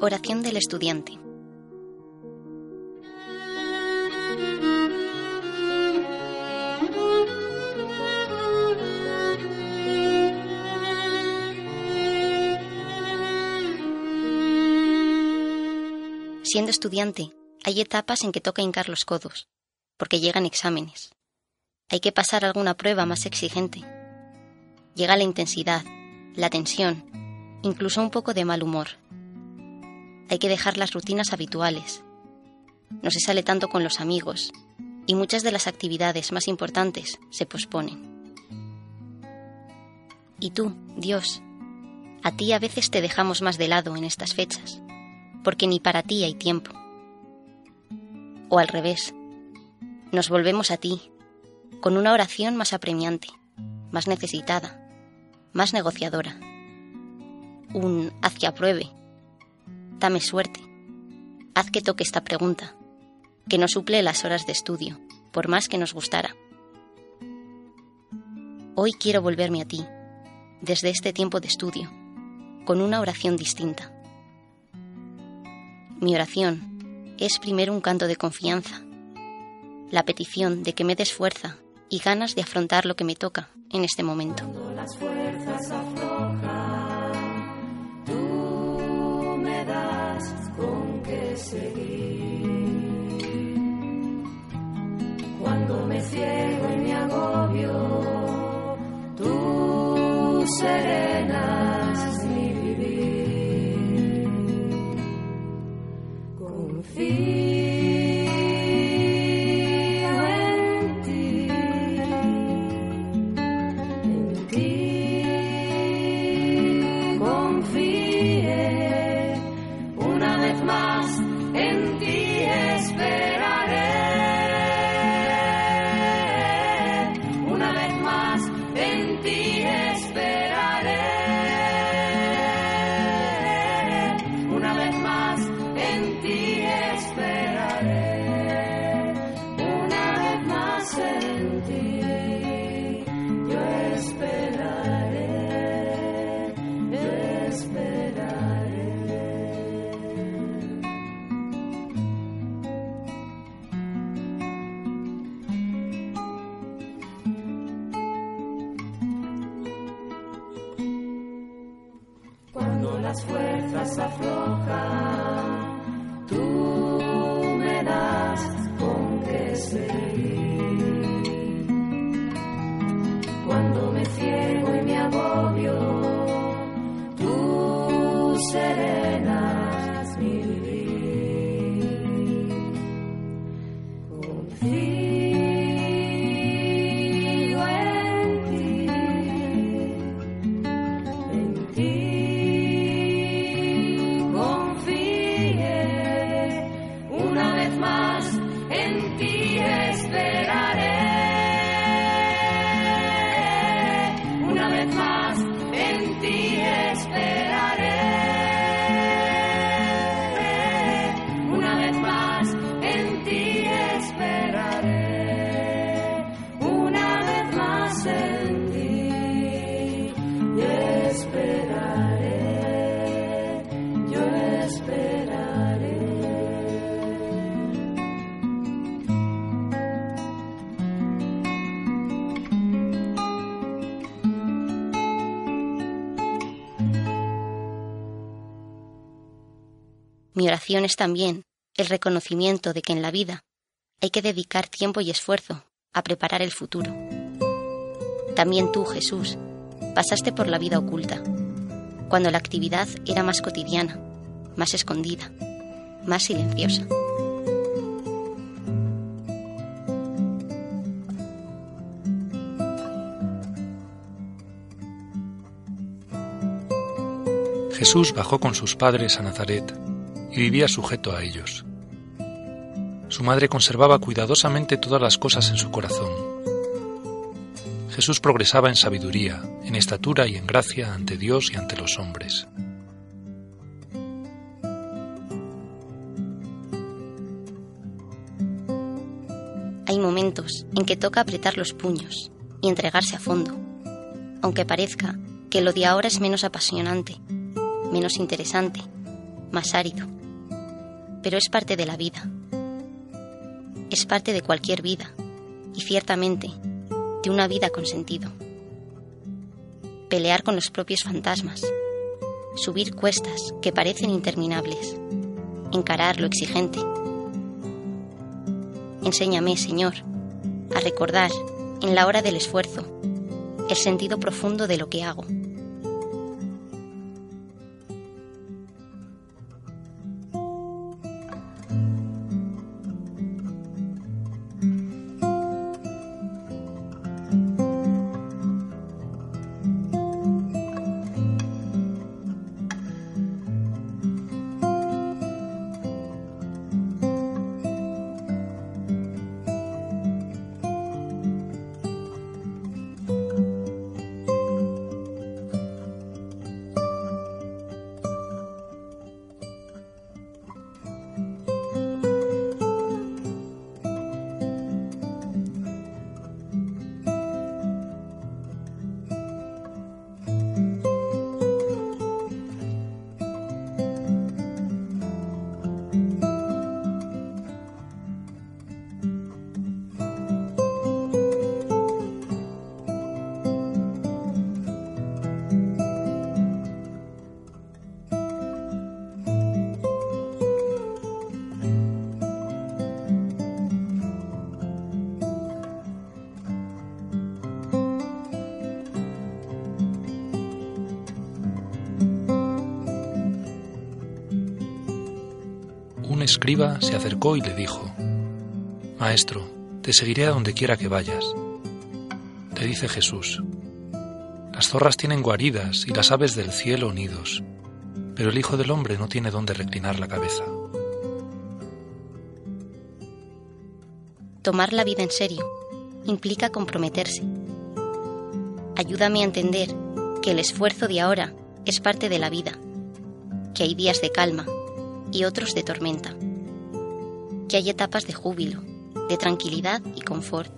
Oración del estudiante. Siendo estudiante, hay etapas en que toca hincar los codos, porque llegan exámenes. Hay que pasar alguna prueba más exigente. Llega la intensidad, la tensión, incluso un poco de mal humor. Hay que dejar las rutinas habituales. No se sale tanto con los amigos y muchas de las actividades más importantes se posponen. Y tú, Dios, a ti a veces te dejamos más de lado en estas fechas porque ni para ti hay tiempo. O al revés, nos volvemos a ti, con una oración más apremiante, más necesitada, más negociadora. Un haz que apruebe, dame suerte, haz que toque esta pregunta, que no suple las horas de estudio, por más que nos gustara. Hoy quiero volverme a ti, desde este tiempo de estudio, con una oración distinta mi oración es primero un canto de confianza, la petición de que me des fuerza y ganas de afrontar lo que me toca en este momento. Serenas mi vivir. Confío las fuerzas aflojan, Mi oración es también el reconocimiento de que en la vida hay que dedicar tiempo y esfuerzo a preparar el futuro. También tú, Jesús, pasaste por la vida oculta, cuando la actividad era más cotidiana, más escondida, más silenciosa. Jesús bajó con sus padres a Nazaret y vivía sujeto a ellos. Su madre conservaba cuidadosamente todas las cosas en su corazón. Jesús progresaba en sabiduría, en estatura y en gracia ante Dios y ante los hombres. Hay momentos en que toca apretar los puños y entregarse a fondo, aunque parezca que lo de ahora es menos apasionante, menos interesante, más árido. Pero es parte de la vida. Es parte de cualquier vida y ciertamente de una vida con sentido. Pelear con los propios fantasmas, subir cuestas que parecen interminables, encarar lo exigente. Enséñame, Señor, a recordar, en la hora del esfuerzo, el sentido profundo de lo que hago. Escriba se acercó y le dijo, Maestro, te seguiré a donde quiera que vayas. Le dice Jesús, Las zorras tienen guaridas y las aves del cielo nidos, pero el Hijo del Hombre no tiene dónde reclinar la cabeza. Tomar la vida en serio implica comprometerse. Ayúdame a entender que el esfuerzo de ahora es parte de la vida, que hay días de calma y otros de tormenta. Que hay etapas de júbilo, de tranquilidad y confort,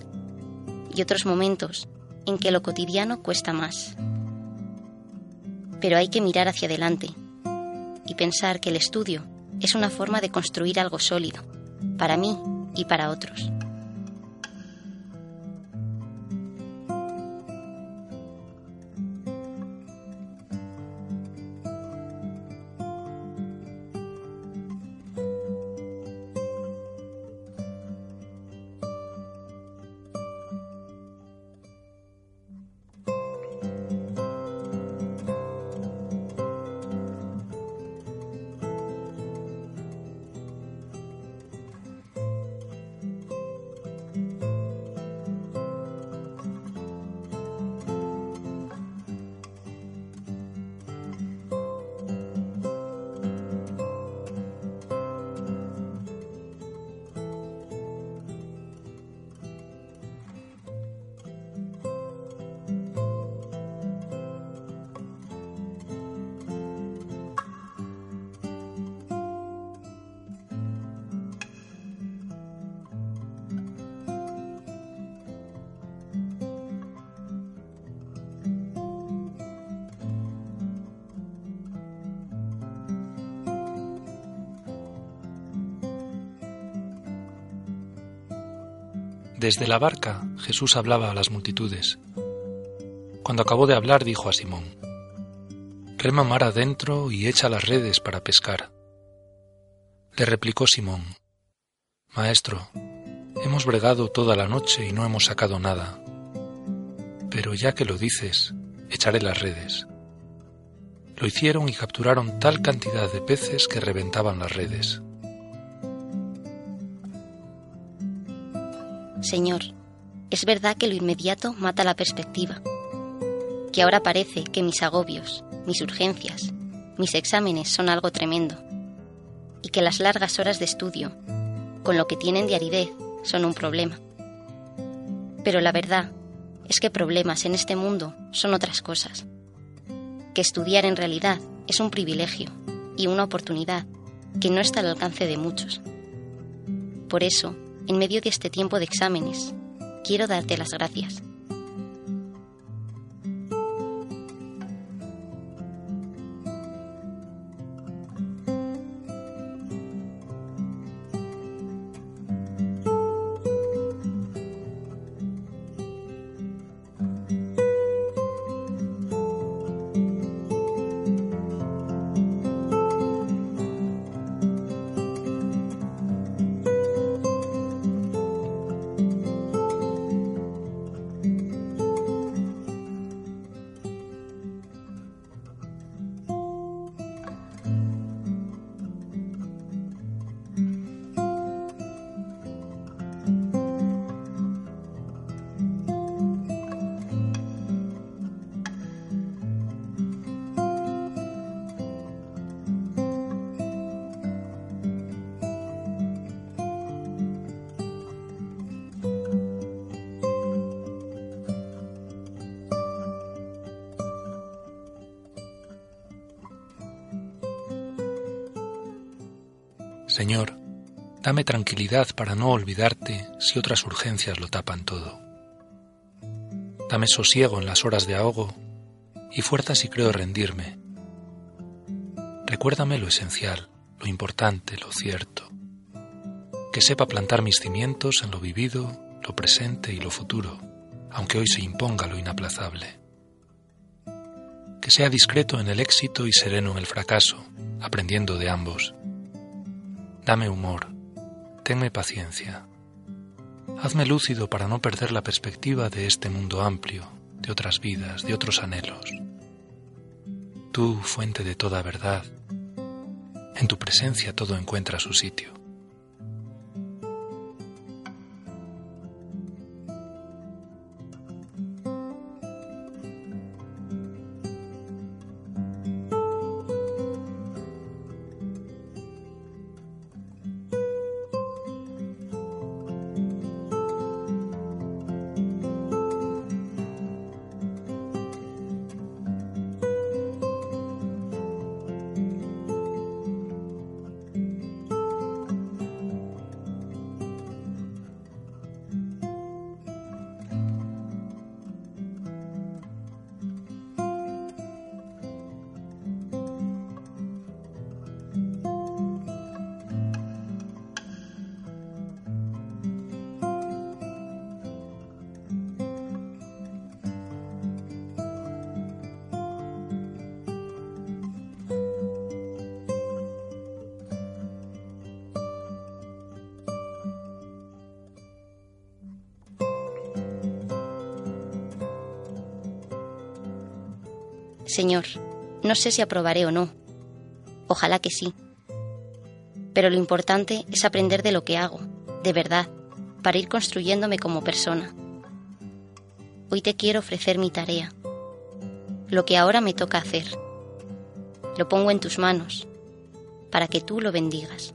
y otros momentos en que lo cotidiano cuesta más. Pero hay que mirar hacia adelante y pensar que el estudio es una forma de construir algo sólido, para mí y para otros. Desde la barca Jesús hablaba a las multitudes. Cuando acabó de hablar dijo a Simón, Rema mar adentro y echa las redes para pescar. Le replicó Simón, Maestro, hemos bregado toda la noche y no hemos sacado nada. Pero ya que lo dices, echaré las redes. Lo hicieron y capturaron tal cantidad de peces que reventaban las redes. Señor, es verdad que lo inmediato mata la perspectiva, que ahora parece que mis agobios, mis urgencias, mis exámenes son algo tremendo, y que las largas horas de estudio, con lo que tienen de aridez, son un problema. Pero la verdad es que problemas en este mundo son otras cosas, que estudiar en realidad es un privilegio y una oportunidad que no está al alcance de muchos. Por eso, en medio de este tiempo de exámenes, quiero darte las gracias. Señor, dame tranquilidad para no olvidarte si otras urgencias lo tapan todo. Dame sosiego en las horas de ahogo y fuerza si creo rendirme. Recuérdame lo esencial, lo importante, lo cierto. Que sepa plantar mis cimientos en lo vivido, lo presente y lo futuro, aunque hoy se imponga lo inaplazable. Que sea discreto en el éxito y sereno en el fracaso, aprendiendo de ambos. Dame humor, tenme paciencia. Hazme lúcido para no perder la perspectiva de este mundo amplio, de otras vidas, de otros anhelos. Tú, fuente de toda verdad, en tu presencia todo encuentra su sitio. Señor, no sé si aprobaré o no. Ojalá que sí. Pero lo importante es aprender de lo que hago, de verdad, para ir construyéndome como persona. Hoy te quiero ofrecer mi tarea, lo que ahora me toca hacer. Lo pongo en tus manos, para que tú lo bendigas.